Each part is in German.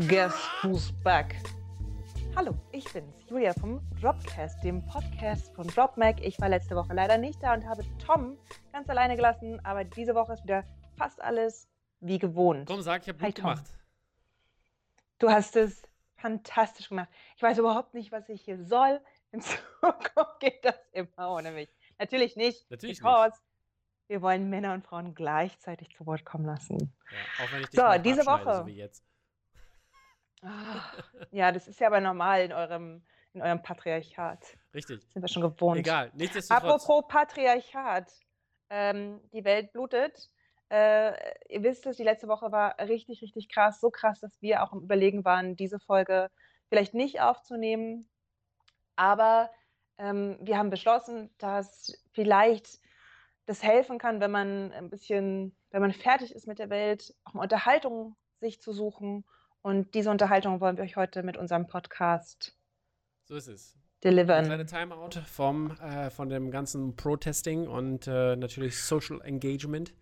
Guess who's back? Hallo, ich bin's, Julia vom Dropcast, dem Podcast von DropMac. Ich war letzte Woche leider nicht da und habe Tom ganz alleine gelassen, aber diese Woche ist wieder fast alles wie gewohnt. Komm, sag, ich habe gut gemacht. Du hast es fantastisch gemacht. Ich weiß überhaupt nicht, was ich hier soll. In Zukunft geht das immer ohne mich. Natürlich nicht. Natürlich nicht. wir wollen Männer und Frauen gleichzeitig zu Wort kommen lassen. Ja, auch wenn ich dich so, diese Woche. So wie jetzt. Ach, ja, das ist ja aber normal in eurem, in eurem Patriarchat. Richtig. Sind wir schon gewohnt. Egal, nichtsdestotrotz. Apropos Patriarchat. Ähm, die Welt blutet. Äh, ihr wisst es, die letzte Woche war richtig, richtig krass. So krass, dass wir auch im Überlegen waren, diese Folge vielleicht nicht aufzunehmen. Aber ähm, wir haben beschlossen, dass vielleicht das helfen kann, wenn man ein bisschen, wenn man fertig ist mit der Welt, auch mal Unterhaltung sich zu suchen und diese Unterhaltung wollen wir euch heute mit unserem Podcast so ist es. delivern. Eine kleine Timeout vom, äh, von dem ganzen Protesting und äh, natürlich Social Engagement.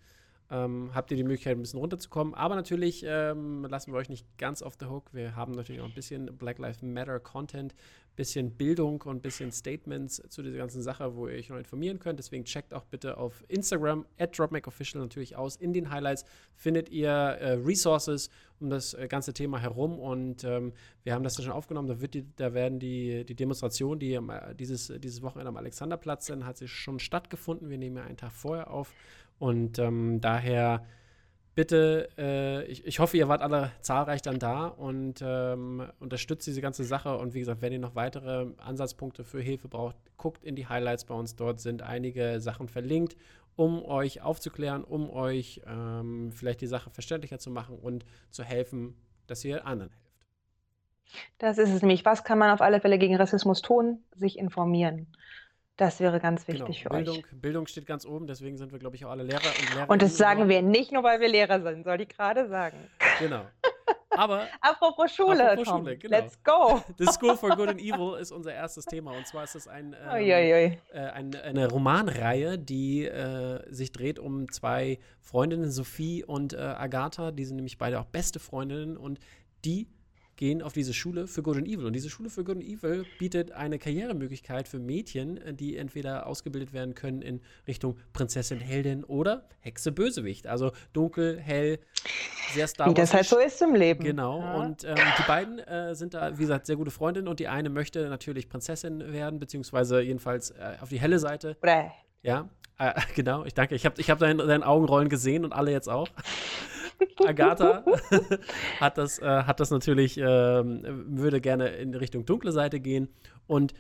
Ähm, habt ihr die Möglichkeit, ein bisschen runterzukommen. Aber natürlich ähm, lassen wir euch nicht ganz auf the hook. Wir haben natürlich auch ein bisschen Black Lives Matter Content, bisschen Bildung und ein bisschen Statements zu dieser ganzen Sache, wo ihr euch noch informieren könnt. Deswegen checkt auch bitte auf Instagram at DropMakeOfficial natürlich aus. In den Highlights findet ihr äh, Resources um das äh, ganze Thema herum und ähm, wir haben das schon aufgenommen. Da, wird die, da werden die, die Demonstrationen, die äh, dieses, dieses Wochenende am Alexanderplatz sind, hat sich schon stattgefunden. Wir nehmen ja einen Tag vorher auf und ähm, daher bitte, äh, ich, ich hoffe, ihr wart alle zahlreich dann da und ähm, unterstützt diese ganze Sache. Und wie gesagt, wenn ihr noch weitere Ansatzpunkte für Hilfe braucht, guckt in die Highlights bei uns. Dort sind einige Sachen verlinkt, um euch aufzuklären, um euch ähm, vielleicht die Sache verständlicher zu machen und zu helfen, dass ihr anderen helft. Das ist es nämlich. Was kann man auf alle Fälle gegen Rassismus tun? Sich informieren. Das wäre ganz genau, wichtig genau. für Bildung, euch. Bildung steht ganz oben, deswegen sind wir, glaube ich, auch alle Lehrer und Lehrer. Und das sagen wir nicht nur, weil wir Lehrer sind, soll ich gerade sagen. Genau. Aber apropos Schule, apropos Tom, Schule genau. let's go. The School for Good and Evil ist unser erstes Thema und zwar ist es ein, ähm, äh, ein, eine Romanreihe, die äh, sich dreht um zwei Freundinnen, Sophie und äh, Agatha. Die sind nämlich beide auch beste Freundinnen und die gehen auf diese Schule für Good and Evil. Und diese Schule für Good and Evil bietet eine Karrieremöglichkeit für Mädchen, die entweder ausgebildet werden können in Richtung Prinzessin, Heldin oder Hexe, Bösewicht. Also dunkel, hell, sehr Star Wie das halt so ist im Leben. Genau. Ja. Und ähm, die beiden äh, sind da, wie gesagt, sehr gute Freundinnen. Und die eine möchte natürlich Prinzessin werden, beziehungsweise jedenfalls äh, auf die helle Seite. Oder ja, äh, genau, ich danke. Ich habe ich hab deine, deine Augenrollen gesehen und alle jetzt auch. Agatha hat, das, äh, hat das natürlich, äh, würde gerne in Richtung dunkle Seite gehen. Und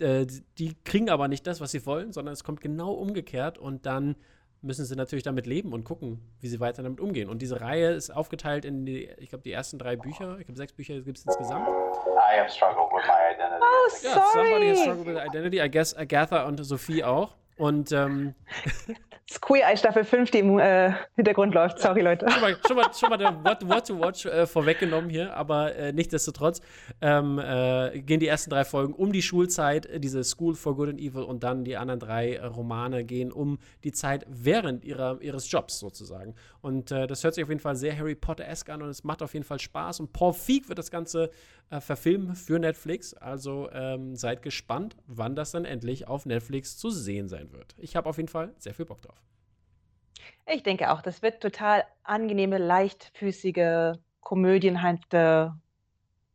äh, die kriegen aber nicht das, was sie wollen, sondern es kommt genau umgekehrt. Und dann müssen sie natürlich damit leben und gucken, wie sie weiter damit umgehen. Und diese Reihe ist aufgeteilt in die, ich glaube, die ersten drei Bücher. Ich glaube, sechs Bücher gibt es insgesamt. I have struggled with my identity. Oh, sorry. Yeah, somebody has struggled with identity. I guess Agatha und Sophie auch. Und ähm, Eye Staffel 5, die im äh, Hintergrund läuft. Sorry, Leute. Schon mal, schon mal, schon mal der What, What to Watch äh, vorweggenommen hier, aber äh, nichtsdestotrotz ähm, äh, gehen die ersten drei Folgen um die Schulzeit, diese School for Good and Evil, und dann die anderen drei Romane gehen um die Zeit während ihrer, ihres Jobs sozusagen. Und äh, das hört sich auf jeden Fall sehr Harry Potter-esque an und es macht auf jeden Fall Spaß. Und Paul Feig wird das Ganze verfilmen für Netflix. Also ähm, seid gespannt, wann das dann endlich auf Netflix zu sehen sein wird. Ich habe auf jeden Fall sehr viel Bock drauf. Ich denke auch, das wird total angenehme, leichtfüßige, komödienhafte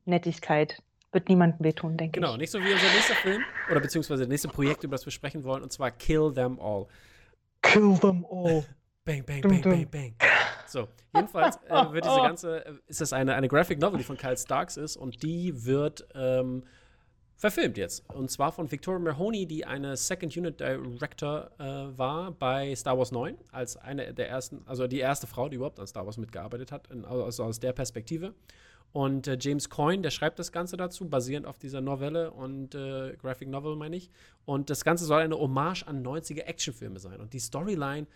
Nettigkeit. Wird niemandem wehtun, denke genau, ich. Genau, nicht so wie unser nächster Film oder beziehungsweise das nächste Projekt, über das wir sprechen wollen, und zwar Kill Them All. Kill Them All. bang, bang, bang, bang, bang. So, jedenfalls äh, wird diese ganze, äh, ist das eine, eine Graphic Novel, die von Kyle Starks ist und die wird ähm, verfilmt jetzt. Und zwar von Victoria Mahoney, die eine Second Unit Director äh, war bei Star Wars 9, als eine der ersten, also die erste Frau, die überhaupt an Star Wars mitgearbeitet hat, in, also aus der Perspektive. Und äh, James Coyne, der schreibt das Ganze dazu, basierend auf dieser Novelle und äh, Graphic Novel, meine ich. Und das Ganze soll eine Hommage an 90er Actionfilme sein. Und die Storyline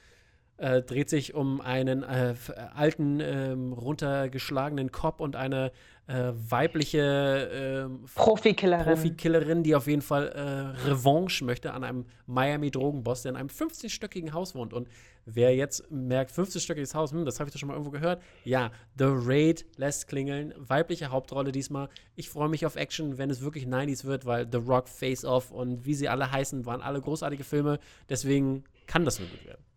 äh, dreht sich um einen äh, alten, ähm, runtergeschlagenen Cop und eine äh, weibliche ähm, Profikillerin. Profikillerin, die auf jeden Fall äh, Revanche möchte an einem Miami-Drogenboss, der in einem 50-stöckigen Haus wohnt. Und wer jetzt merkt, 50-stöckiges Haus, hm, das habe ich doch schon mal irgendwo gehört. Ja, The Raid lässt klingeln. Weibliche Hauptrolle diesmal. Ich freue mich auf Action, wenn es wirklich 90s wird, weil The Rock, Face Off und wie sie alle heißen, waren alle großartige Filme. Deswegen kann das nur gut werden.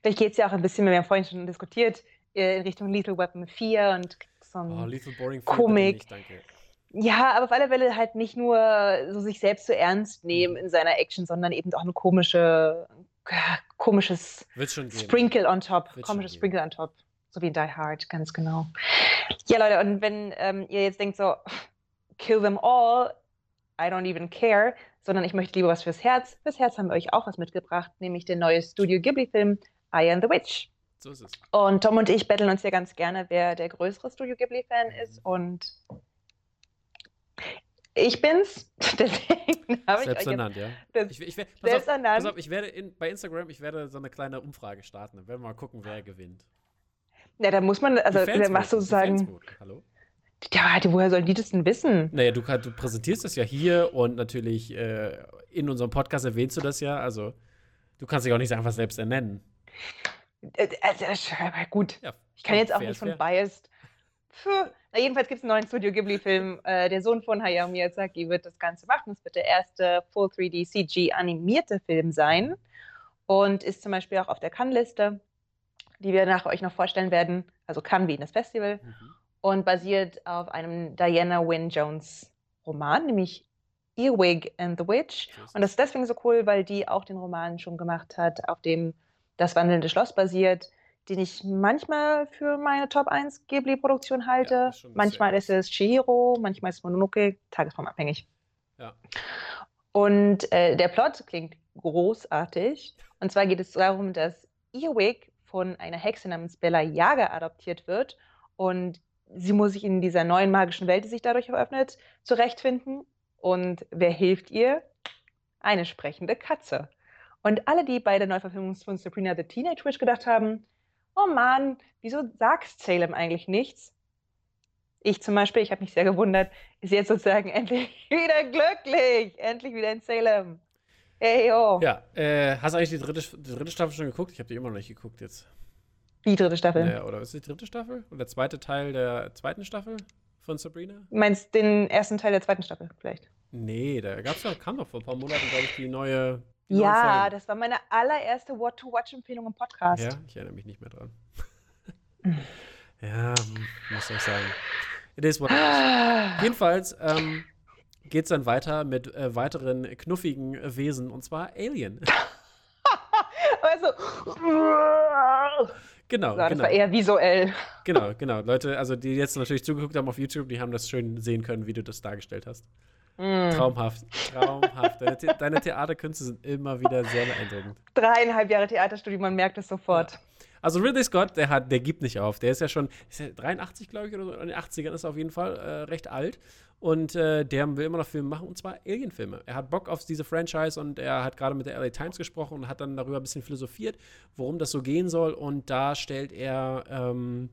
Vielleicht geht es ja auch ein bisschen, wir haben vorhin schon diskutiert, äh, in Richtung Lethal Weapon 4 und so ein Oh, Lethal Boring Komik. Ja, aber auf alle Fälle halt nicht nur so sich selbst so ernst nehmen Mhm. in seiner Action, sondern eben auch eine komische, komisches. Sprinkle on top. Wird schon Komisches. Sprinkle on top. So wie in Die Hard, ganz genau. Ja, Leute, und wenn ähm, ihr jetzt denkt so, kill them all, I don't even care, sondern ich möchte lieber was fürs Herz. Fürs Herz haben wir euch auch was mitgebracht, nämlich den neuen Studio Ghibli-Film I Am the Witch. So ist es. Und Tom und ich betteln uns ja ganz gerne, wer der größere Studio Ghibli-Fan ist. Und ich bin's. Deswegen habe ich euch ernannt, ja. Ich, ich, pass, auf, pass auf, ich werde in, bei Instagram, ich werde so eine kleine Umfrage starten. Dann werden wir mal gucken, wer gewinnt. Ja, da muss man, also dann machst du sozusagen. Hallo? ja, woher sollen die das denn wissen? Naja, du, du präsentierst das ja hier und natürlich äh, in unserem Podcast erwähnst du das ja. Also, du kannst dich auch nicht einfach selbst ernennen. Äh, Also, gut, Ja, ich kann jetzt auch nicht von fair. Biased. Puh. Na, jedenfalls gibt es einen neuen Studio Ghibli-Film. Äh, der Sohn von Hayao Miyazaki wird das Ganze machen. Es wird der erste Full 3D CG animierte Film sein und ist zum Beispiel auch auf der Cannes-Liste, die wir nach euch noch vorstellen werden. Also Cannes wie in das Festival. Mhm. und basiert auf einem Diana Wynne Jones Roman, nämlich Earwig and the Witch. Und das ist deswegen so cool, weil die auch den Roman schon gemacht hat, auf dem das wandelnde Schloss basiert, den ich manchmal für meine Top 1 Ghibli-Produktion halte. Ja, ist manchmal ist es Chihiro, manchmal ist es Mononoke, tagesformabhängig. Ja. Und äh, der Plot klingt großartig. Und zwar geht es darum, dass Earwig von einer Hexe namens Bella Yaga adoptiert wird. Und sie muss sich in dieser neuen magischen Welt, die sich dadurch eröffnet, zurechtfinden. Und wer hilft ihr? Eine sprechende Katze. Und alle, die bei der Neuverfilmung von Sabrina the Teenage Witch gedacht haben, oh Mann, wieso sagt Salem eigentlich nichts? Ich zum Beispiel, ich habe mich sehr gewundert, ist jetzt sozusagen endlich wieder glücklich. Endlich wieder in Salem. Hey, oh. Ja, äh, hast du eigentlich die dritte, die dritte Staffel schon geguckt? Ich habe die immer noch nicht geguckt jetzt. Die dritte Staffel. Naja, oder ist die dritte Staffel? Und der zweite Teil der zweiten Staffel von Sabrina? Du meinst den ersten Teil der zweiten Staffel vielleicht? Nee, da gab's doch, kam doch vor ein paar Monaten, glaube ich, die neue. Ja, das war meine allererste What-to-Watch-Empfehlung im Podcast. Ja, ich erinnere mich nicht mehr dran. ja, muss ich sagen. It is what it is. Jedenfalls ähm, geht es dann weiter mit äh, weiteren knuffigen Wesen und zwar Alien. Also, genau, so, das genau, war eher visuell. genau, genau. Leute, also die jetzt natürlich zugeguckt haben auf YouTube, die haben das schön sehen können, wie du das dargestellt hast. Mm. Traumhaft, traumhaft. Deine, The deine Theaterkünste sind immer wieder sehr beeindruckend. Dreieinhalb Jahre Theaterstudium, man merkt es sofort. Also Ridley Scott, der hat, der gibt nicht auf. Der ist ja schon, ist ja 83, glaube ich, oder so. In den 80ern ist er auf jeden Fall äh, recht alt. Und äh, der will immer noch Filme machen, und zwar Alien-Filme. Er hat Bock auf diese Franchise und er hat gerade mit der LA Times gesprochen und hat dann darüber ein bisschen philosophiert, worum das so gehen soll. Und da stellt er ähm,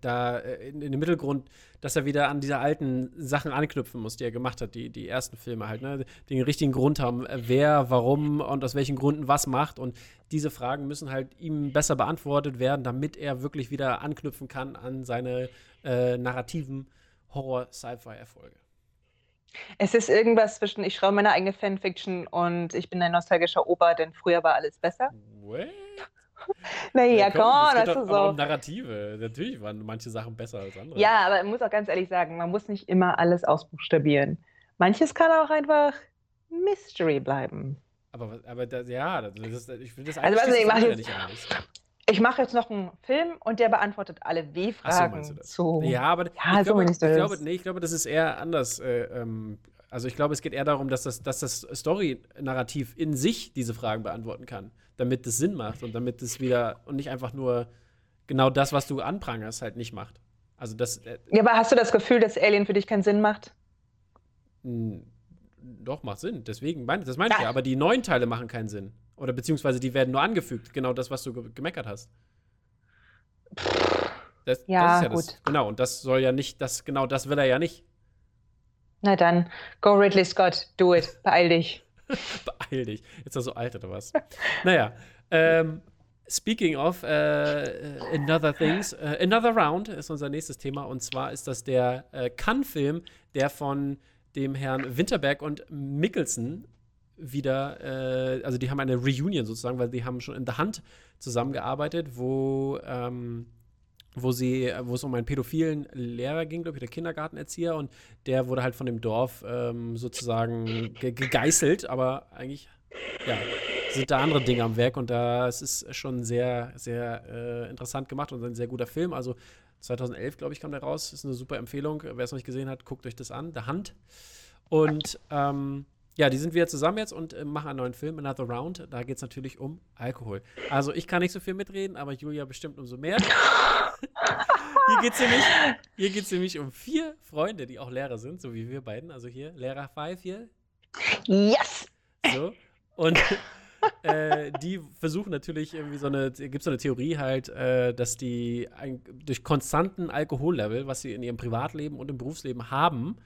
da äh, in, in den Mittelgrund, dass er wieder an diese alten Sachen anknüpfen muss, die er gemacht hat, die, die ersten Filme halt, ne? Den richtigen Grund haben, äh, wer, warum und aus welchen Gründen was macht. Und diese Fragen müssen halt ihm besser beantwortet werden, damit er wirklich wieder anknüpfen kann an seine äh, narrativen Horror-Sci-Fi-Erfolge. Es ist irgendwas zwischen, ich schreibe meine eigene Fanfiction und ich bin ein nostalgischer Opa, denn früher war alles besser. What? Naja, komm, komm, das doch ist so. um Narrative. Natürlich waren manche Sachen besser als andere. Ja, aber ich muss auch ganz ehrlich sagen, man muss nicht immer alles ausbuchstabieren. Manches kann auch einfach Mystery bleiben. Aber, aber das, ja, das ist, ich finde das Also, eigentlich was ich mach ja jetzt- nicht anders. Ich mache jetzt noch einen Film und der beantwortet alle so, W-Fragen meinst du das? zu. Ja, aber Ja, ich, so glaube, ich, das. glaube, nee, ich glaube, das ist eher anders. Äh, ähm, also ich glaube, es geht eher darum, dass das, dass das Story-Narrativ in sich diese Fragen beantworten kann, damit es Sinn macht und damit es wieder und nicht einfach nur genau das, was du anprangerst, halt nicht macht. Also das, äh, Ja, aber hast du das Gefühl, dass Alien für dich keinen Sinn macht? mh, doch macht Sinn. Deswegen meine das meine ich Ja. ja. Aber die neuen Teile machen keinen Sinn. Oder beziehungsweise die werden nur angefügt, genau das, was du ge gemeckert hast. Das, Ja, das ist ja gut. das. Genau, und das soll ja nicht, das, genau das will er ja nicht. Na dann, go Ridley Scott, do it, beeil dich. Beeil dich. Jetzt ist er so alt oder was? naja, ähm, speaking of äh, Another Things, äh, Another Round ist unser nächstes Thema und zwar ist das der äh, Cannes-Film, der von dem Herrn Winterberg und Mickelson wieder, äh, also die haben eine Reunion sozusagen, weil die haben schon in The Hand zusammengearbeitet, wo ähm, wo sie, wo es um einen pädophilen Lehrer ging, glaube ich, der Kindergartenerzieher, und der wurde halt von dem Dorf ähm, sozusagen ge gegeißelt, aber eigentlich, ja, sind da andere Dinge am Werk und da es ist schon sehr, sehr äh, interessant gemacht und ein sehr guter Film. Also 2011, glaube ich, kam der raus. Ist eine super Empfehlung. Wer es noch nicht gesehen hat, guckt euch das an. Der Hand. Und ähm, ja, die sind wieder zusammen jetzt und äh, machen einen neuen Film, Another Round. Da geht es natürlich um Alkohol. Also ich kann nicht so viel mitreden, aber Julia bestimmt umso mehr. Hier geht es nämlich, hier geht's nämlich um vier Freunde, die auch Lehrer sind, so wie wir beiden. Also hier, Lehrer Five hier. Yes! So. Und äh, die versuchen natürlich irgendwie so eine, gibt so eine Theorie halt, äh, dass die ein, durch konstanten Alkohollevel, was sie in ihrem Privatleben und im Berufsleben haben,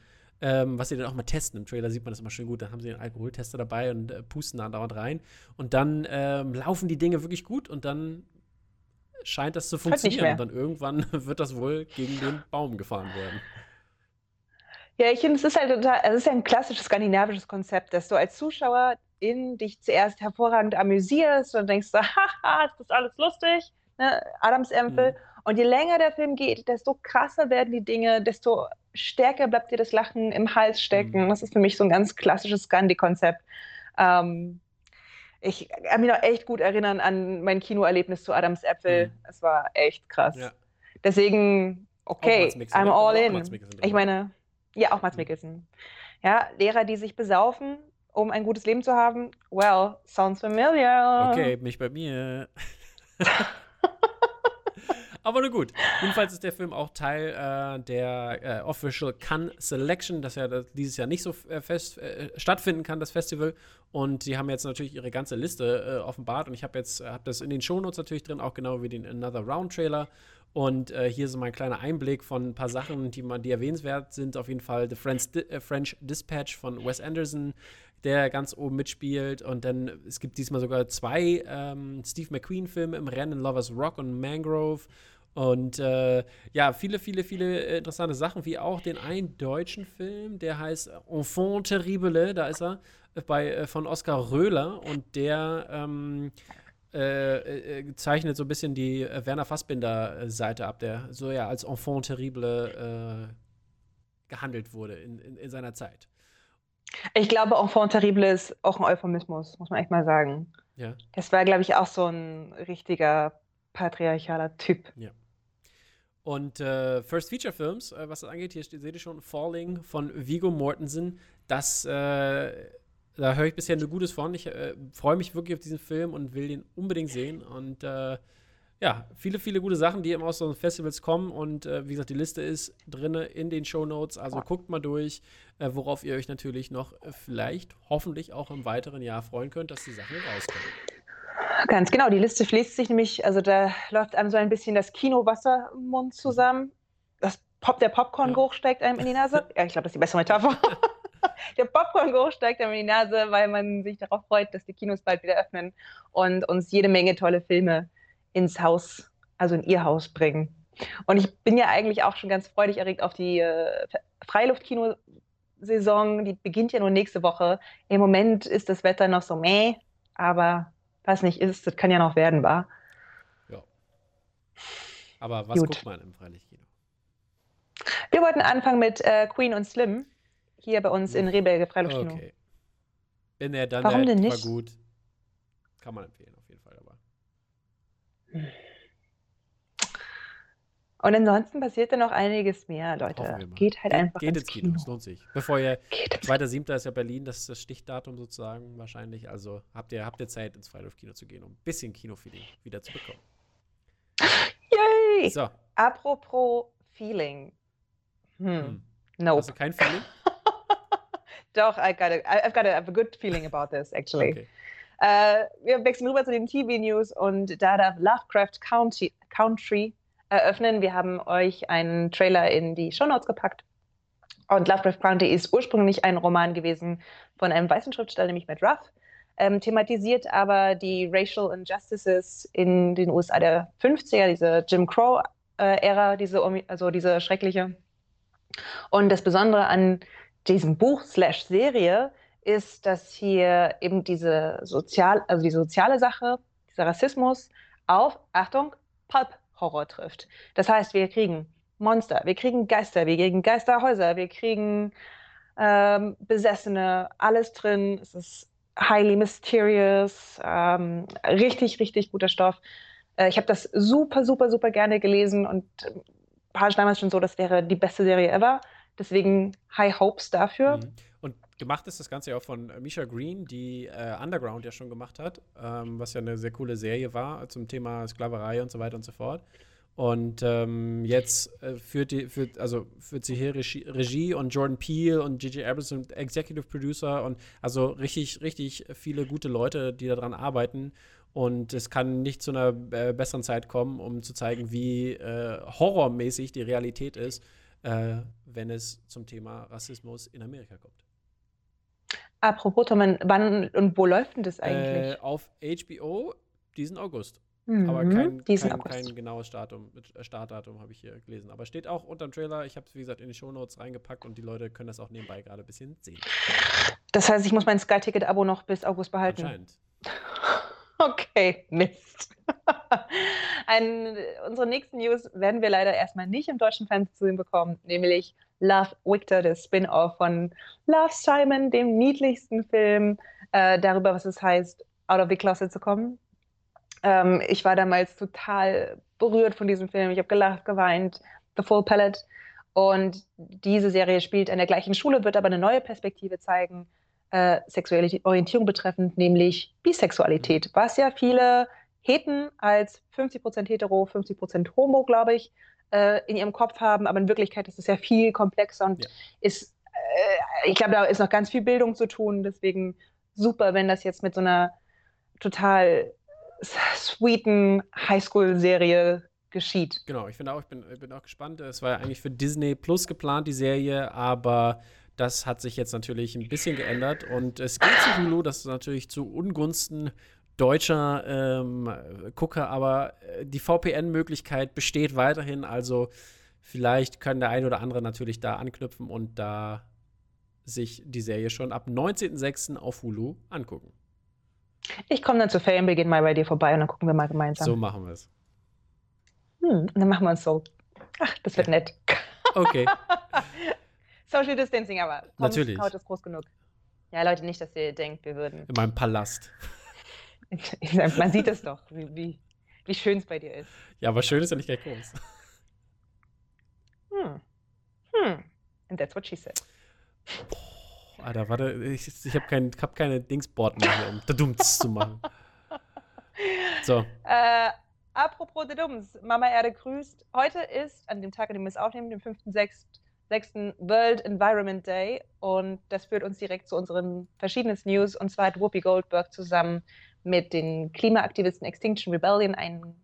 ähm, was sie dann auch mal testen. Im Trailer sieht man das immer schön gut. Dann haben sie einen Alkoholtester dabei und äh, pusten da andauernd rein. Und dann ähm, laufen die Dinge wirklich gut und dann scheint das zu funktionieren. Und dann irgendwann wird das wohl gegen den Baum gefahren werden. Ja, ich finde, es ist halt total, es ist ja ein klassisches skandinavisches Konzept, dass du als Zuschauer in dich zuerst hervorragend amüsierst und denkst so, haha, ist das alles lustig, ne? Adamsäpfel. Mhm. Und je länger der Film geht, desto krasser werden die Dinge, desto stärker bleibt dir das Lachen im Hals stecken. Mhm. Das ist für mich so ein ganz klassisches Scandi-Konzept. Ähm, ich kann mich noch echt gut erinnern an mein Kinoerlebnis zu Adams Äpfel. Mhm. Es war echt krass. Ja. Deswegen, okay, I'm ne? all in. Ich dabei. meine, ja, auch Mats Mhm. Mikkelsen. Ja, Lehrer, die sich besaufen, um ein gutes Leben zu haben. Well, sounds familiar. Okay, nicht bei mir. Aber nur gut. Jedenfalls ist der Film auch Teil äh, der äh, Official Cannes Selection, das ja dieses Jahr nicht so äh, fest äh, stattfinden kann, das Festival. Und die haben jetzt natürlich ihre ganze Liste äh, offenbart. Und ich habe jetzt hab das in den Shownotes natürlich drin, auch genau wie den Another Round Trailer. Und äh, hier ist mal ein kleiner Einblick von ein paar Sachen, die, man, die erwähnenswert sind. Auf jeden Fall The French, Di äh, French Dispatch von Wes Anderson, der ganz oben mitspielt. Und dann, es gibt diesmal sogar zwei ähm, Steve McQueen-Filme im Rennen, Lovers Rock und Mangrove. Und äh, ja, viele, viele, viele äh, interessante Sachen, wie auch den einen deutschen Film, der heißt Enfant Terrible, da ist er, äh, bei, äh, von Oskar Röhler. Und der ähm, äh, äh, zeichnet so ein bisschen die Werner Fassbinder-Seite ab, der so ja als Enfant Terrible gehandelt wurde in, in, in seiner Zeit. Ich glaube, Enfant terrible ist auch ein Euphemismus, muss man echt mal sagen. Ja. Das war, glaube ich, auch so ein richtiger patriarchaler Typ. Und äh, First Feature Films, äh, was das angeht, hier seht ihr schon, Falling von Vigo Mortensen. Das, äh, da höre ich bisher nur Gutes von. Ich äh, freue mich wirklich auf diesen Film und will den unbedingt sehen. Und äh, ja, viele, viele gute Sachen, die eben aus so Festivals kommen. Und äh, wie gesagt, die Liste ist drin in den Show Notes. Also guckt mal durch, worauf ihr euch natürlich noch vielleicht, hoffentlich auch im weiteren Jahr freuen könnt, dass die Sachen rauskommen. Ganz genau, die Liste fließt sich nämlich, also da läuft einem so ein bisschen das Kinowasser im Mund zusammen. Das Pop, der Popcorn-Geruch steigt einem in die Nase. Ja, ich glaube, das ist die bessere Metapher. der Popcorn-Geruch steigt einem in die Nase, weil man sich darauf freut, dass die Kinos bald wieder öffnen und uns jede Menge tolle Filme ins Haus, also in ihr Haus bringen. Und ich bin ja eigentlich auch schon ganz freudig erregt auf die äh, Freiluftkino-Saison. Die beginnt ja nur nächste Woche. Im Moment ist das Wetter noch so meh, aber was nicht ist, das kann ja noch werden, war. Aber was Gut. guckt man im Freilichtkino? Wir wollten anfangen mit äh, Queen und Slim hier bei uns in Rehberge Freiluftkino. Okay. Bin er dann Warum denn war nicht? gut. Kann man empfehlen, auf jeden Fall. Aber Und ansonsten passiert da noch einiges mehr, Leute. Geht halt einfach geht ins ins Kino. Kino. Es lohnt sich. Bevor ihr Geht ins 2.7. ist ja Berlin, das ist das Stichdatum sozusagen wahrscheinlich. Also habt ihr, habt ihr Zeit, ins Freiluftkino zu gehen, um ein bisschen Kinofeeling wieder zu bekommen. Yay! So, Apropos Feeling. Hm. hm. Nope. hast du kein Feeling? Doch, I got a, I've got a, I have a good feeling about this, actually. Okay. Äh, wir wechseln rüber zu den TV-News und da darf Lovecraft County, Country eröffnen. Wir haben euch einen Trailer in die Shownotes gepackt. Und Lovecraft County ist ursprünglich ein Roman gewesen von einem weißen Schriftsteller, nämlich Matt Ruff, ähm, thematisiert aber die Racial Injustices in den USA der 50er, diese Jim Crow-Ära, diese, also diese schreckliche. Und das Besondere an diesem Buch slash Serie ist, dass hier eben diese sozial, also die soziale Sache, dieser Rassismus auf, Achtung, Pulp-Horror trifft. Das heißt, wir kriegen Monster, wir kriegen Geister, wir kriegen Geisterhäuser, wir kriegen ähm, Besessene, alles drin. Es ist highly mysterious, ähm, richtig, richtig guter Stoff. Äh, ich habe das super, super, super gerne gelesen und äh, war damals schon so, das wäre die beste Serie ever. Deswegen High Hopes dafür. Mhm. Gemacht ist das Ganze ja auch von Misha Green, die äh, Underground ja schon gemacht hat, ähm, was ja eine sehr coole Serie war zum Thema Sklaverei und so weiter und so fort. Und ähm, jetzt äh, führt, die, führt, also führt sie hier Regie, Regie und Jordan Peele und J.J. Abrams sind Executive Producer und also richtig, richtig viele gute Leute, die daran arbeiten. Und es kann nicht zu einer äh, besseren Zeit kommen, um zu zeigen, wie äh, horrormäßig die Realität ist, äh, wenn es zum Thema Rassismus in Amerika kommt. Apropos, Tom, wann und wo läuft denn das eigentlich? Äh, auf HBO diesen August. Mhm, aber kein, kein, kein, genaues Startdatum, äh, Startdatum habe ich hier gelesen. Aber steht auch unter dem Trailer. Ich habe es, wie gesagt, in die Shownotes reingepackt und die Leute können das auch nebenbei gerade ein bisschen sehen. Das heißt, ich muss mein Sky-Ticket-Abo noch bis August behalten. Anscheinend. Okay, Mist. Ein, unsere nächsten News werden wir leider erstmal nicht im deutschen Fernsehen bekommen, nämlich Love Victor, das Spin-off von Love Simon, dem niedlichsten Film äh, darüber, was es heißt, out of the closet zu kommen. Ähm, ich war damals total berührt von diesem Film. Ich habe gelacht, geweint. The Full Palette. Und diese Serie spielt an der gleichen Schule, wird aber eine neue Perspektive zeigen, äh, sexuelle Orientierung betreffend, nämlich Bisexualität, was ja viele Heten als 50% hetero, 50% homo, glaube ich, äh, in ihrem Kopf haben. Aber in Wirklichkeit ist es ja viel komplexer und ja. ist, äh, ich glaube, da ist noch ganz viel Bildung zu tun. Deswegen super, wenn das jetzt mit so einer total sweeten Highschool-Serie geschieht. Genau, ich finde auch, ich bin, ich bin auch gespannt. Es war ja eigentlich für Disney Plus geplant, die Serie, aber das hat sich jetzt natürlich ein bisschen geändert und es geht zu Hulu, das ist natürlich zu Ungunsten deutscher ähm, Gucker, aber äh, die VPN-Möglichkeit besteht weiterhin, also vielleicht können der ein oder andere natürlich da anknüpfen und da sich die Serie schon ab 19.06. auf Hulu angucken. Ich komme dann zu Ferienbeginn mal bei dir vorbei und dann gucken wir mal gemeinsam. So machen wir es. Hm, dann machen wir uns so. Ach, das wird ja. nett. Okay. Social Distancing aber. Tom Natürlich. Haut ist groß genug. Ja, Leute, nicht, dass ihr denkt, wir würden. In meinem Palast. Man sieht es doch, wie, wie, wie schön es bei dir ist. Ja, aber schön ist ja nicht gleich groß. Hm. Hm. And that's what she said. Boah. Alter, warte, ich, ich habe kein, hab keine Dingsboard mehr hier, um Dadums zu machen. So. Äh, apropos Dadums, Mama Erde grüßt. Heute ist, an dem Tag, an dem wir es aufnehmen, dem 5.6. World Environment Day. Und das führt uns direkt zu unseren verschiedenen News. Und zwar hat Whoopi Goldberg zusammen mit den Klimaaktivisten Extinction Rebellion einen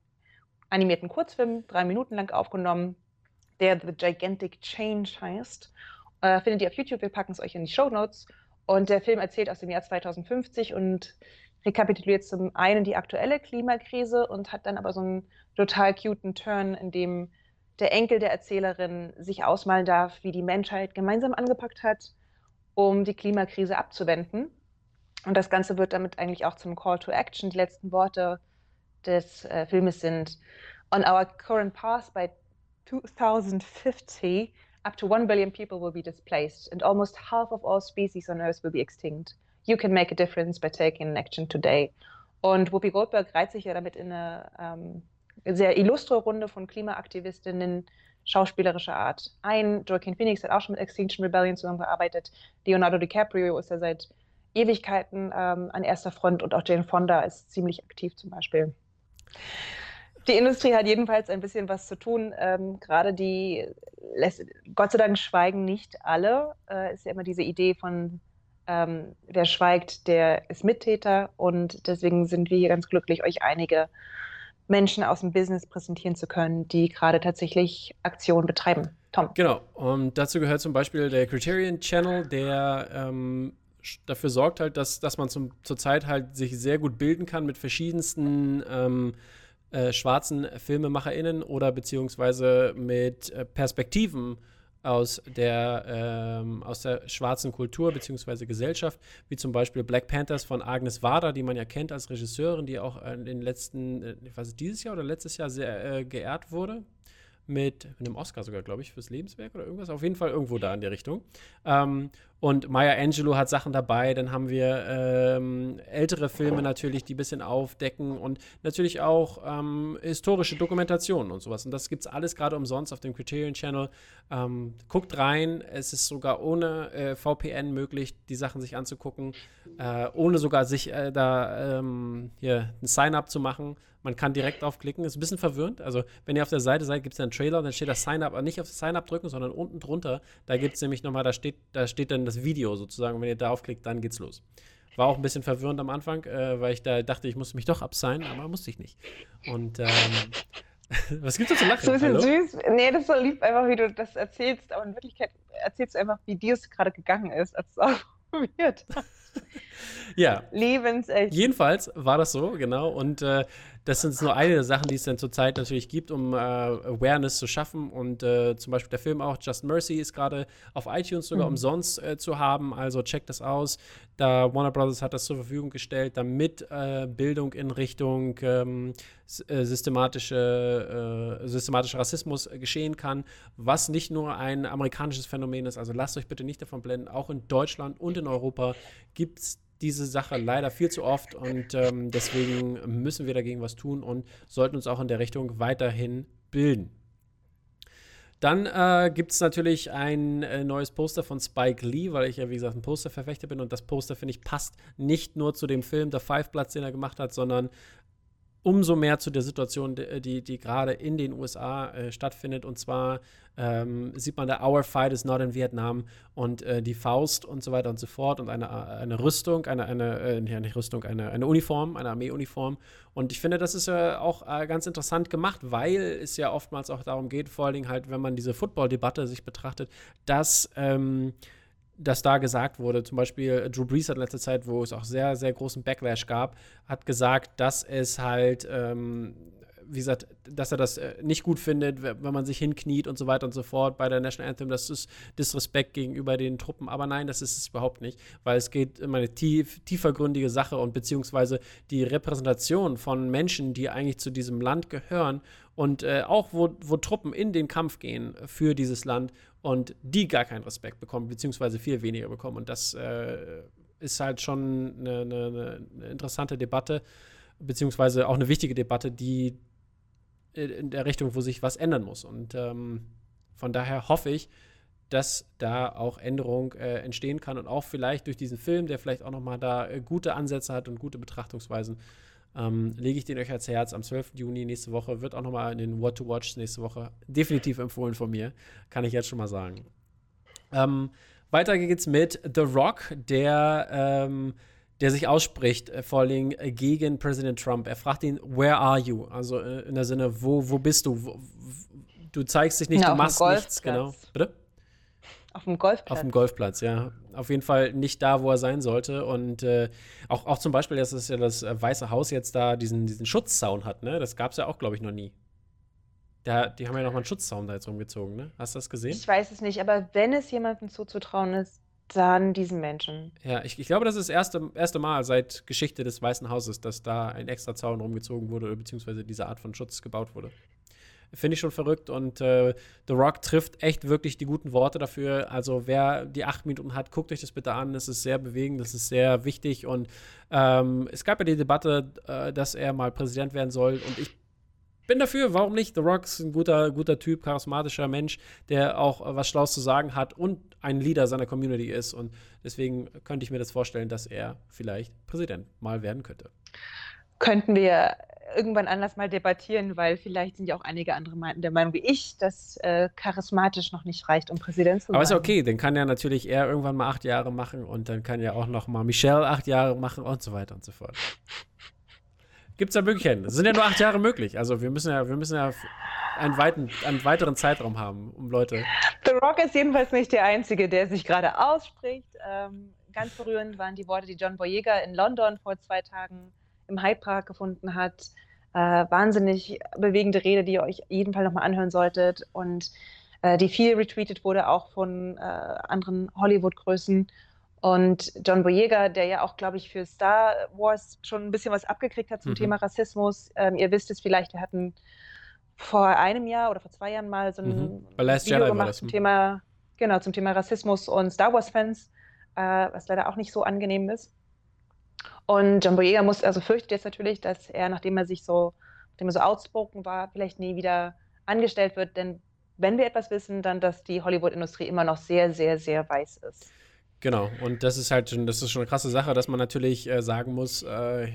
animierten Kurzfilm, drei Minuten lang aufgenommen, der The Gigantic Change heißt. Äh, findet ihr auf YouTube, wir packen es euch in die Show Notes. Und der Film erzählt aus dem Jahr 2050 und rekapituliert zum einen die aktuelle Klimakrise und hat dann aber so einen total cuten Turn, in dem der Enkel der Erzählerin sich ausmalen darf, wie die Menschheit gemeinsam angepackt hat, um die Klimakrise abzuwenden. Und das Ganze wird damit eigentlich auch zum Call to Action. Die letzten Worte des äh, Filmes sind: On our current path by 2050, up to 1 billion people will be displaced, and almost half of all species on Earth will be extinct. You can make a difference by taking action today. Und Whoopi Goldberg reiht sich ja damit in eine ähm, sehr illustre Runde von Klimaaktivistinnen schauspielerischer Art ein. Joaquin Phoenix hat auch schon mit Extinction Rebellion zusammengearbeitet. Leonardo DiCaprio ist ja seit Ewigkeiten ähm, an erster Front und auch Jane Fonda ist ziemlich aktiv zum Beispiel. Die Industrie hat jedenfalls ein bisschen was zu tun. Ähm, Gerade die, Gott sei Dank schweigen nicht alle. Äh, ist ja immer diese Idee von ähm, wer schweigt, der ist Mittäter. Und deswegen sind wir hier ganz glücklich, euch einige Menschen aus dem Business präsentieren zu können, die gerade tatsächlich Aktionen betreiben. Tom. Genau, und dazu gehört zum Beispiel der Criterion Channel, der ähm, dafür sorgt halt, dass, dass man zum, zurzeit halt sich sehr gut bilden kann mit verschiedensten ähm, äh, schwarzen FilmemacherInnen oder beziehungsweise mit äh, Perspektiven aus der, ähm, aus der schwarzen Kultur bzw. Gesellschaft, wie zum Beispiel Black Panthers von Agnes Wader, die man ja kennt als Regisseurin, die auch in den letzten, äh, ich weiß nicht, dieses Jahr oder letztes Jahr sehr äh, geehrt wurde mit einem Oscar sogar, glaube ich, fürs Lebenswerk oder irgendwas. Auf jeden Fall irgendwo da in der Richtung. Ähm, und Maya Angelou hat Sachen dabei. Dann haben wir ähm, ältere Filme natürlich, die ein bisschen aufdecken und natürlich auch ähm, historische Dokumentationen und sowas. Und das gibt es alles gerade umsonst auf dem Criterion Channel. Ähm, guckt rein. Es ist sogar ohne äh, VPN möglich, die Sachen sich anzugucken, äh, ohne sogar sich äh, da ähm, hier ein Sign-up zu machen man kann direkt draufklicken. Ist ein bisschen verwirrend. Also, wenn ihr auf der Seite seid, gibt es einen Trailer dann steht das Sign-up, aber nicht auf das Sign-up drücken, sondern unten drunter. Da gibt es nämlich nochmal, da steht, da steht dann das Video sozusagen. Und wenn ihr da aufklickt, dann geht's los. War auch ein bisschen verwirrend am Anfang, äh, weil ich da dachte, ich musste mich doch absignen, aber musste ich nicht. Und ähm, was gibt's da zu lachen? So ein bisschen Hallo? süß. Nee, das ist so lieb einfach, wie du das erzählst, aber in Wirklichkeit erzählst du einfach, wie dir es gerade gegangen ist, als du es ausprobiert hast. Ja. Lebensecht. Jedenfalls war das so, genau. Und äh, das sind nur eine der Sachen, die es dann zurzeit natürlich gibt, um äh, Awareness zu schaffen. Und äh, zum Beispiel der Film auch Just Mercy ist gerade auf iTunes sogar mhm. umsonst äh, zu haben. Also checkt das aus. Da Warner Brothers hat das zur Verfügung gestellt, damit äh, Bildung in Richtung ähm, äh, systematische, systematischer Rassismus geschehen kann, was nicht nur ein amerikanisches Phänomen ist. Also lasst euch bitte nicht davon blenden. Auch in Deutschland und in Europa gibt es diese Sache leider viel zu oft und ähm, deswegen müssen wir dagegen was tun und sollten uns auch in der Richtung weiterhin bilden. Dann äh, gibt es natürlich ein äh, neues Poster von Spike Lee, weil ich ja, wie gesagt, ein Posterverfechter bin und das Poster, finde ich, passt nicht nur zu dem Film The Five Platz, den er gemacht hat, sondern umso mehr zu der Situation, die, die gerade in den USA äh, stattfindet. Und zwar ähm, sieht man da, Our Fight is not in Vietnam und äh, die Faust und so weiter und so fort und eine, eine Rüstung, eine, eine äh, nicht Rüstung, eine, eine Uniform, eine Armeeuniform. Und ich finde, das ist ja auch äh, ganz interessant gemacht, weil es ja oftmals auch darum geht, vor allen Dingen halt, wenn man diese Football-Debatte sich betrachtet, dass ähm, dass da gesagt wurde, zum Beispiel Drew Brees hat in letzter Zeit, wo es auch sehr, sehr großen Backlash gab, hat gesagt, dass es halt, ähm, wie gesagt, dass er das äh, nicht gut findet, wenn man sich hinkniet und so weiter und so fort bei der National Anthem. Das ist Disrespekt gegenüber den Truppen. Aber nein, das ist es überhaupt nicht, weil es geht um eine tief, tiefergründige Sache und beziehungsweise die Repräsentation von Menschen, die eigentlich zu diesem Land gehören und äh, auch wo, wo Truppen in den Kampf gehen für dieses Land und die gar keinen Respekt bekommen, beziehungsweise viel weniger bekommen. Und das äh, ist halt schon eine, eine, eine, interessante Debatte, beziehungsweise auch eine wichtige Debatte, die in der Richtung, wo sich was ändern muss. Und ähm, von daher hoffe ich, dass da auch Änderung äh, entstehen kann und auch vielleicht durch diesen Film, der vielleicht auch nochmal da äh, gute Ansätze hat und gute Betrachtungsweisen, ähm, lege ich den euch als Herz am 12. Juni nächste Woche. Wird auch nochmal in den What to Watch nächste Woche definitiv empfohlen von mir. Kann ich jetzt schon mal sagen. Ähm, weiter geht's mit The Rock, der, ähm, der sich ausspricht, äh, vor allem gegen Präsident Trump. Er fragt ihn, where are you? Also äh, in der Sinne, wo, wo bist du? Wo, du zeigst dich nicht, ja, du machst nichts, genau. Bitte? Auf dem Golfplatz. Auf dem Golfplatz, ja. Auf jeden Fall nicht da, wo er sein sollte. Und äh, auch, auch zum Beispiel, dass es ja das äh, Weiße Haus jetzt da diesen, diesen Schutzzaun hat, ne? Das gab es ja auch, glaube ich, noch nie. Da, die haben ja noch mal einen Schutzzaun da jetzt rumgezogen, ne? Hast du das gesehen? Ich weiß es nicht, aber wenn es jemandem zuzutrauen ist, dann diesen Menschen. Ja, ich, ich glaube, das ist das erste, erste Mal seit Geschichte des Weißen Hauses, dass da ein extra Zaun rumgezogen wurde, beziehungsweise diese Art von Schutz gebaut wurde. Finde ich schon verrückt und äh, The Rock trifft echt wirklich die guten Worte dafür. Also wer die acht Minuten hat, guckt euch das bitte an. Das ist sehr bewegend, das ist sehr wichtig und ähm, es gab ja die Debatte, äh, dass er mal Präsident werden soll und ich bin dafür, warum nicht? The Rock ist ein guter, guter Typ, charismatischer Mensch, der auch äh, was Schlaues zu sagen hat und ein Leader seiner Community ist. Und deswegen könnte ich mir das vorstellen, dass er vielleicht Präsident mal werden könnte. Könnten wir irgendwann anders mal debattieren, weil vielleicht sind ja auch einige andere der Meinung wie ich, dass äh, charismatisch noch nicht reicht, um Präsident zu sein. Aber ist okay, dann kann ja natürlich er irgendwann mal acht Jahre machen und dann kann ja auch noch mal Michelle acht Jahre machen und so weiter und so fort. Gibt es da Möglichkeiten? Es sind ja nur acht Jahre möglich. Also wir müssen ja, wir müssen ja einen, weiten, einen weiteren Zeitraum haben, um Leute. The Rock ist jedenfalls nicht der Einzige, der sich gerade ausspricht. Ähm, ganz berührend waren die Worte, die John Boyega in London vor zwei Tagen im Hyde Park gefunden hat. Äh, wahnsinnig bewegende Rede, die ihr euch jeden Fall nochmal anhören solltet und äh, die viel retweetet wurde, auch von äh, anderen Hollywood-Größen. Und John Boyega, der ja auch, glaube ich, für Star Wars schon ein bisschen was abgekriegt hat zum mhm. Thema Rassismus. Ähm, ihr wisst es vielleicht, wir hatten vor einem Jahr oder vor zwei Jahren mal so ein mhm. Video Jedi gemacht zum Thema, genau, zum Thema Rassismus und Star Wars-Fans, äh, was leider auch nicht so angenehm ist. Und John Boyega muss, also fürchtet jetzt natürlich, dass er, nachdem er sich so, nachdem er so outspoken war, vielleicht nie wieder angestellt wird. Denn wenn wir etwas wissen, dann, dass die Hollywood-Industrie immer noch sehr, sehr, sehr weiß ist. Genau, und das ist halt schon, das ist schon eine krasse Sache, dass man natürlich äh, sagen muss, äh,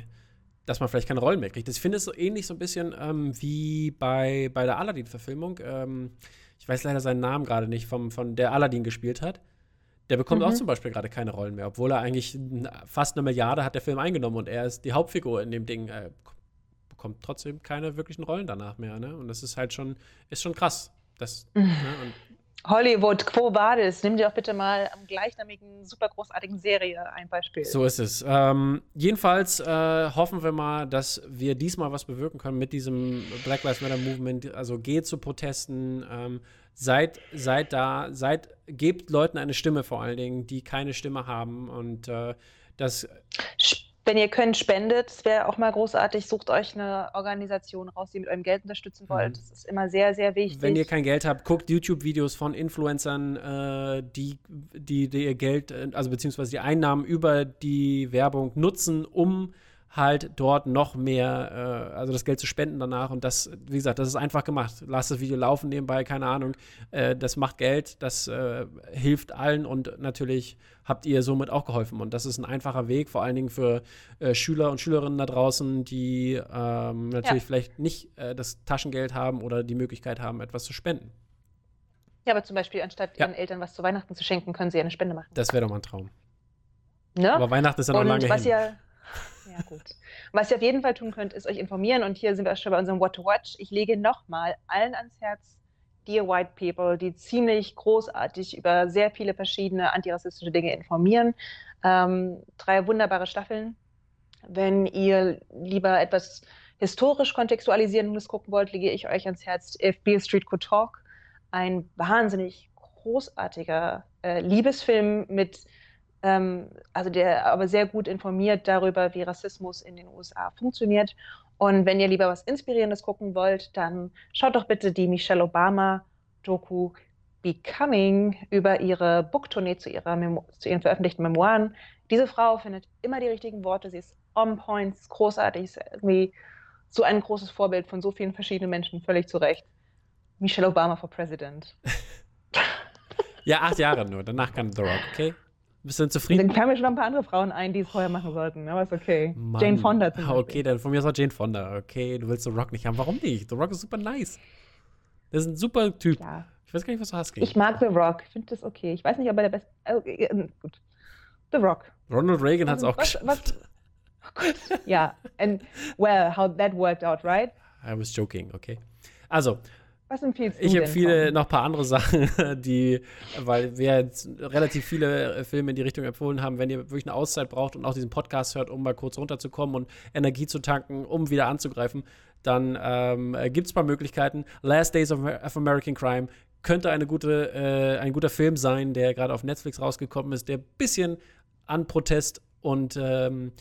dass man vielleicht keine Rollen mehr kriegt. Ich finde es so ähnlich so ein bisschen ähm, wie bei, bei der Aladdin-Verfilmung. Ähm, ich weiß leider seinen Namen gerade nicht, vom, von der Aladdin gespielt hat. Der bekommt mhm. auch zum Beispiel gerade keine Rollen mehr, obwohl er eigentlich fast eine Milliarde hat der Film eingenommen und er ist die Hauptfigur in dem Ding. Er bekommt trotzdem keine wirklichen Rollen danach mehr. Ne? Und das ist halt schon, ist schon krass. Das, mhm. ne? Hollywood, Quo Vadis, nimm dir doch bitte mal am gleichnamigen, super großartigen Serie ein Beispiel. So ist es. Ähm, jedenfalls äh, hoffen wir mal, dass wir diesmal was bewirken können mit diesem Black Lives Matter Movement. Also geht zu Protesten, ähm, seid, seid da, seid, gebt Leuten eine Stimme vor allen Dingen, die keine Stimme haben und äh, das wenn ihr könnt, spendet. Es wäre auch mal großartig. Sucht euch eine Organisation raus, die mit eurem Geld unterstützen mhm. wollt. Das ist immer sehr, sehr wichtig. Wenn ihr kein Geld habt, guckt YouTube-Videos von Influencern, äh, die, die, die ihr Geld, äh, also beziehungsweise die Einnahmen über die Werbung nutzen, um halt dort noch mehr, äh, also das Geld zu spenden danach. Und das, wie gesagt, das ist einfach gemacht. Lasst das Video laufen nebenbei, keine Ahnung. Äh, das macht Geld, das äh, hilft allen und natürlich habt ihr somit auch geholfen. Und das ist ein einfacher Weg, vor allen Dingen für äh, Schüler und Schülerinnen da draußen, die ähm, natürlich ja. vielleicht nicht äh, das Taschengeld haben oder die Möglichkeit haben, etwas zu spenden. Ja, aber zum Beispiel, anstatt ja. ihren Eltern was zu Weihnachten zu schenken, können sie eine Spende machen. Das wäre doch mal ein Traum. Ne? Aber Weihnachten ist ja noch und lange was hin. Ihr, gut. Was ihr auf jeden Fall tun könnt, ist euch informieren. Und hier sind wir schon bei unserem What to Watch. Ich lege nochmal allen ans Herz, Dear White People, die ziemlich großartig über sehr viele verschiedene antirassistische Dinge informieren. Ähm, drei wunderbare Staffeln. Wenn ihr lieber etwas historisch kontextualisierendes gucken wollt, lege ich euch ans Herz If Beale Street Could Talk. Ein wahnsinnig großartiger äh, Liebesfilm mit ähm, also der aber sehr gut informiert darüber, wie Rassismus in den USA funktioniert. Und wenn ihr lieber was Inspirierendes gucken wollt, dann schaut doch bitte die Michelle Obama-Doku Becoming über ihre Booktournee zu, zu ihren veröffentlichten Memoiren. Diese Frau findet immer die richtigen Worte, sie ist on point, großartig, ist irgendwie so ein großes Vorbild von so vielen verschiedenen Menschen, völlig zu Recht. Michelle Obama for President. ja, acht Jahre nur, danach kann The Rock, okay? Bist du denn zufrieden? Dann fallen mir schon ein paar andere Frauen ein, die es vorher machen sollten, aber ist okay. Mann. Jane Fonda zum Beispiel. Okay, dann von mir ist auch Jane Fonda. Okay, du willst The Rock nicht haben. Warum nicht? The Rock ist super nice. Der ist ein super Typ. Ja. Ich weiß gar nicht, was du hast gegen. Ich mag The Rock. Ich finde das okay. Ich weiß nicht, ob er der beste. Okay, äh, gut. The Rock. Ronald Reagan hat es auch was, geschafft. Was? Oh ja, and well, how that worked out, right? I was joking, okay. Also, was empfiehlst du Ich empfehle noch ein paar andere Sachen, die, weil wir jetzt relativ viele äh, Filme in die Richtung empfohlen haben, wenn ihr wirklich eine Auszeit braucht und auch diesen Podcast hört, um mal kurz runterzukommen und Energie zu tanken, um wieder anzugreifen, dann ähm, gibt es ein paar Möglichkeiten. Last Days of, of American Crime könnte eine gute, äh, ein guter Film sein, der gerade auf Netflix rausgekommen ist, der ein bisschen an Protest und ähm,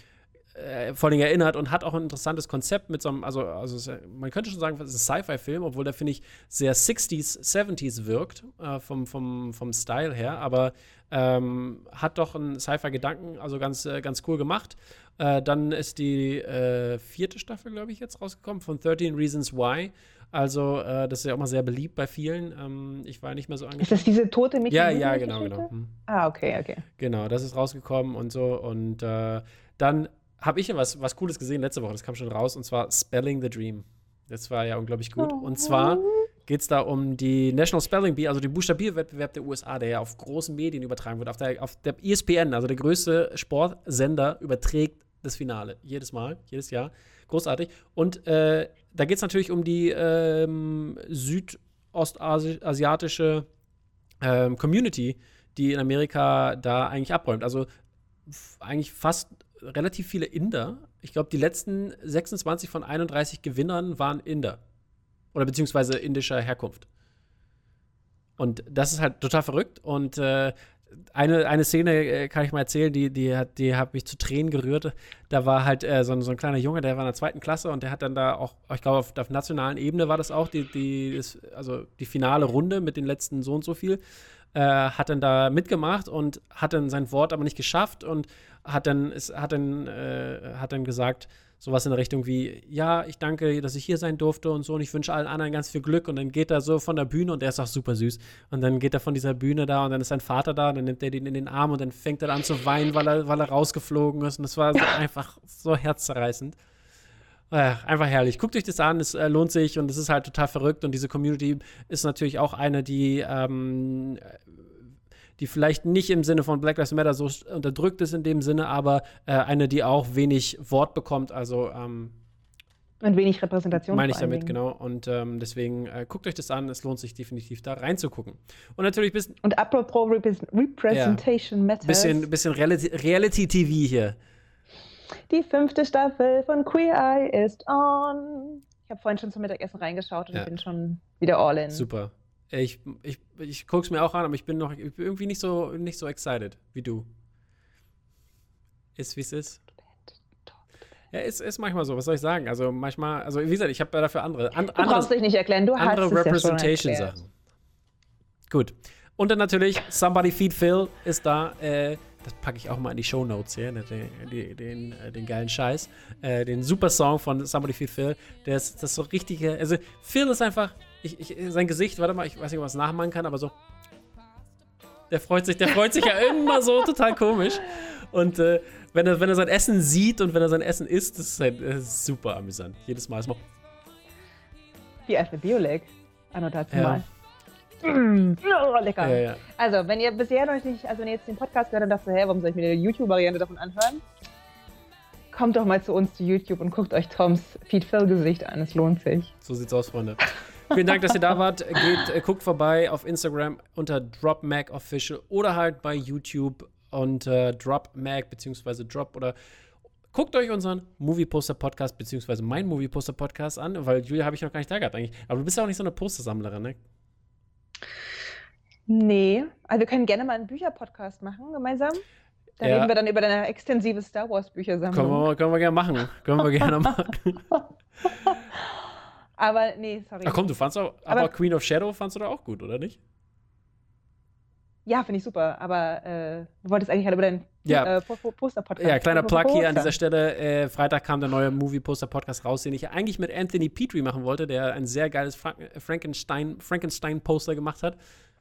äh, vor allem erinnert und hat auch ein interessantes Konzept mit so einem, also, also man könnte schon sagen, es ist ein Sci-Fi-Film, obwohl der, finde ich, sehr 60s, 70s wirkt, äh, vom, vom, vom Style her, aber ähm, hat doch einen Sci-Fi-Gedanken, also ganz, äh, ganz cool gemacht. Äh, dann ist die äh, vierte Staffel, glaube ich, jetzt rausgekommen von 13 Reasons Why. Also, äh, das ist ja auch mal sehr beliebt bei vielen. Ähm, ich war nicht mehr so angefangen. Ist das diese tote Mädchen? Ja, ja, genau, genau. Hm. Ah, okay, okay. Genau, das ist rausgekommen und so. Und dann habe ich ja was, was Cooles gesehen letzte Woche, das kam schon raus, und zwar Spelling the Dream. Das war ja unglaublich gut. Und zwar geht es da um die National Spelling Bee, also den Buchstabierwettbewerb der USA, der ja auf großen Medien übertragen wird. Auf der, auf der ESPN, also der größte Sportsender, überträgt das Finale. Jedes Mal, jedes Jahr. Großartig. Und äh, da geht es natürlich um die ähm, südostasiatische ähm, Community, die in Amerika da eigentlich abräumt. Also eigentlich fast relativ viele Inder. Ich glaube, die letzten 26 von 31 Gewinnern waren Inder. Oder beziehungsweise indischer Herkunft. Und das ist halt total verrückt. Und äh, eine, eine Szene äh, kann ich mal erzählen, die, die, hat, die hat mich zu Tränen gerührt. Da war halt äh, so, ein, so ein kleiner Junge, der war in der zweiten Klasse und der hat dann da auch, ich glaube, auf, auf nationalen Ebene war das auch, die, die, das, also die finale Runde mit den letzten so und so viel, äh, hat dann da mitgemacht und hat dann sein Wort aber nicht geschafft und hat dann, ist, hat dann, äh, hat dann gesagt, sowas in der Richtung wie, ja, ich danke, dass ich hier sein durfte und so und ich wünsche allen anderen ganz viel Glück. Und dann geht er so von der Bühne und der ist auch super süß. Und dann geht er von dieser Bühne da und dann ist sein Vater da und dann nimmt er den in den Arm und dann fängt er an zu weinen, weil er, weil er rausgeflogen ist. Und das war so einfach so herzzerreißend. Äh, einfach herrlich. Guckt euch das an, es äh, lohnt sich und es ist halt total verrückt und diese Community ist natürlich auch eine, die ähm, die vielleicht nicht im Sinne von Black Lives Matter so unterdrückt ist in dem Sinne, aber äh, eine, die auch wenig Wort bekommt. Also ähm, und wenig Repräsentation. Meine ich damit, Dingen. genau. Und ähm, deswegen äh, guckt euch das an. Es lohnt sich definitiv da reinzugucken. Und natürlich bisschen. Und apropos Representation ja, Matters. Bisschen, bisschen Reality, Reality TV hier. Die fünfte Staffel von Queer Eye ist on. Ich habe vorhin schon zum Mittagessen reingeschaut und ja. bin schon wieder all in. Super. Ich, ich, ich gucke es mir auch an, aber ich bin noch ich bin irgendwie nicht so, nicht so excited wie du. Ist wie es ist. Ja, ist, ist manchmal so, was soll ich sagen? Also manchmal, also wie gesagt, ich habe dafür andere. An, du brauchst dich nicht erklären, du andere hast Representation-Sachen. Ja Gut. Und dann natürlich Somebody Feed Phil ist da. Äh, das packe ich auch mal in die Show Notes hier, ne, den, den, den, äh, den, geilen Scheiß. Äh, den super Song von Somebody Feed Phil. Der ist das so richtige. Also Phil ist einfach ich, ich, sein Gesicht, warte mal, ich weiß nicht, ob man es nachmachen kann, aber so. Der freut sich, der freut sich ja immer so total komisch. Und äh, wenn, er, wenn er sein Essen sieht und wenn er sein Essen isst, das ist, halt, das ist super amüsant. Jedes Mal ist man. Wie Alfred Bioleg. Annotation ja. mal. Mm, oh, lecker. Ja, ja. Also, wenn ihr bisher noch nicht, also wenn ihr jetzt den Podcast gehört habt und dachte, hä, warum soll ich mir eine YouTube-Variante davon anhören? Kommt doch mal zu uns zu YouTube und guckt euch Toms Feed Phil Gesicht an. Es lohnt sich. So sieht's aus, Freunde. Vielen Dank, dass ihr da wart. Geht, äh, guckt vorbei auf Instagram unter DropMagOfficial oder halt bei YouTube unter DropMag bzw. Drop oder guckt euch unseren Movie Poster Podcast bzw. mein Movie Poster Podcast an, weil Julia habe ich noch gar nicht da gehabt eigentlich. Aber du bist ja auch nicht so eine Postersammlerin, ne? Nee, also wir können gerne mal einen Bücherpodcast machen gemeinsam. Da ja. reden wir dann über deine extensive Star Wars Büchersammlung. Können wir, können wir gerne machen. Können wir gerne machen. Aber nee, sorry. Ach komm, du fandst auch, aber, aber Queen of Shadow fandst du da auch gut, oder nicht? Ja, finde ich super. Aber äh, du wolltest eigentlich halt über deinen ja. äh, Poster-Podcast. Ja, kleiner Plug hier an dieser Stelle. Äh, Freitag kam der neue Movie-Poster-Podcast raus, den ich eigentlich mit Anthony Petrie machen wollte, der ein sehr geiles Fra Frankenstein-Poster Frankenstein gemacht hat.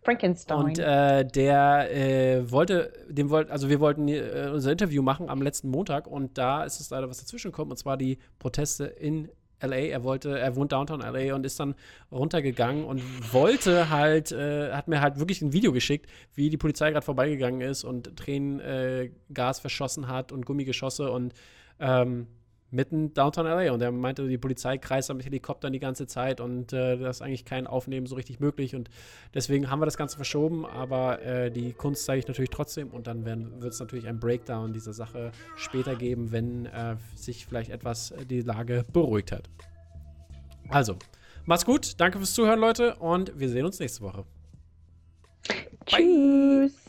Frankenstein. Und äh, der äh, wollte, dem wollt, also wir wollten äh, unser Interview machen am letzten Montag und da ist es leider was dazwischen gekommen und zwar die Proteste in LA, er wollte, er wohnt downtown LA und ist dann runtergegangen und wollte halt, äh, hat mir halt wirklich ein Video geschickt, wie die Polizei gerade vorbeigegangen ist und Tränengas verschossen hat und Gummigeschosse und ähm, mitten downtown LA. Und er meinte, die Polizei kreist mit Helikoptern die ganze Zeit und äh, da ist eigentlich kein Aufnehmen so richtig möglich. Und deswegen haben wir das Ganze verschoben, aber äh, die Kunst zeige ich natürlich trotzdem und dann wird es natürlich ein Breakdown dieser Sache später geben, wenn äh, sich vielleicht etwas äh, die Lage beruhigt hat. Also, macht's gut, danke fürs Zuhören, Leute, und wir sehen uns nächste Woche. Tschüss. Bye.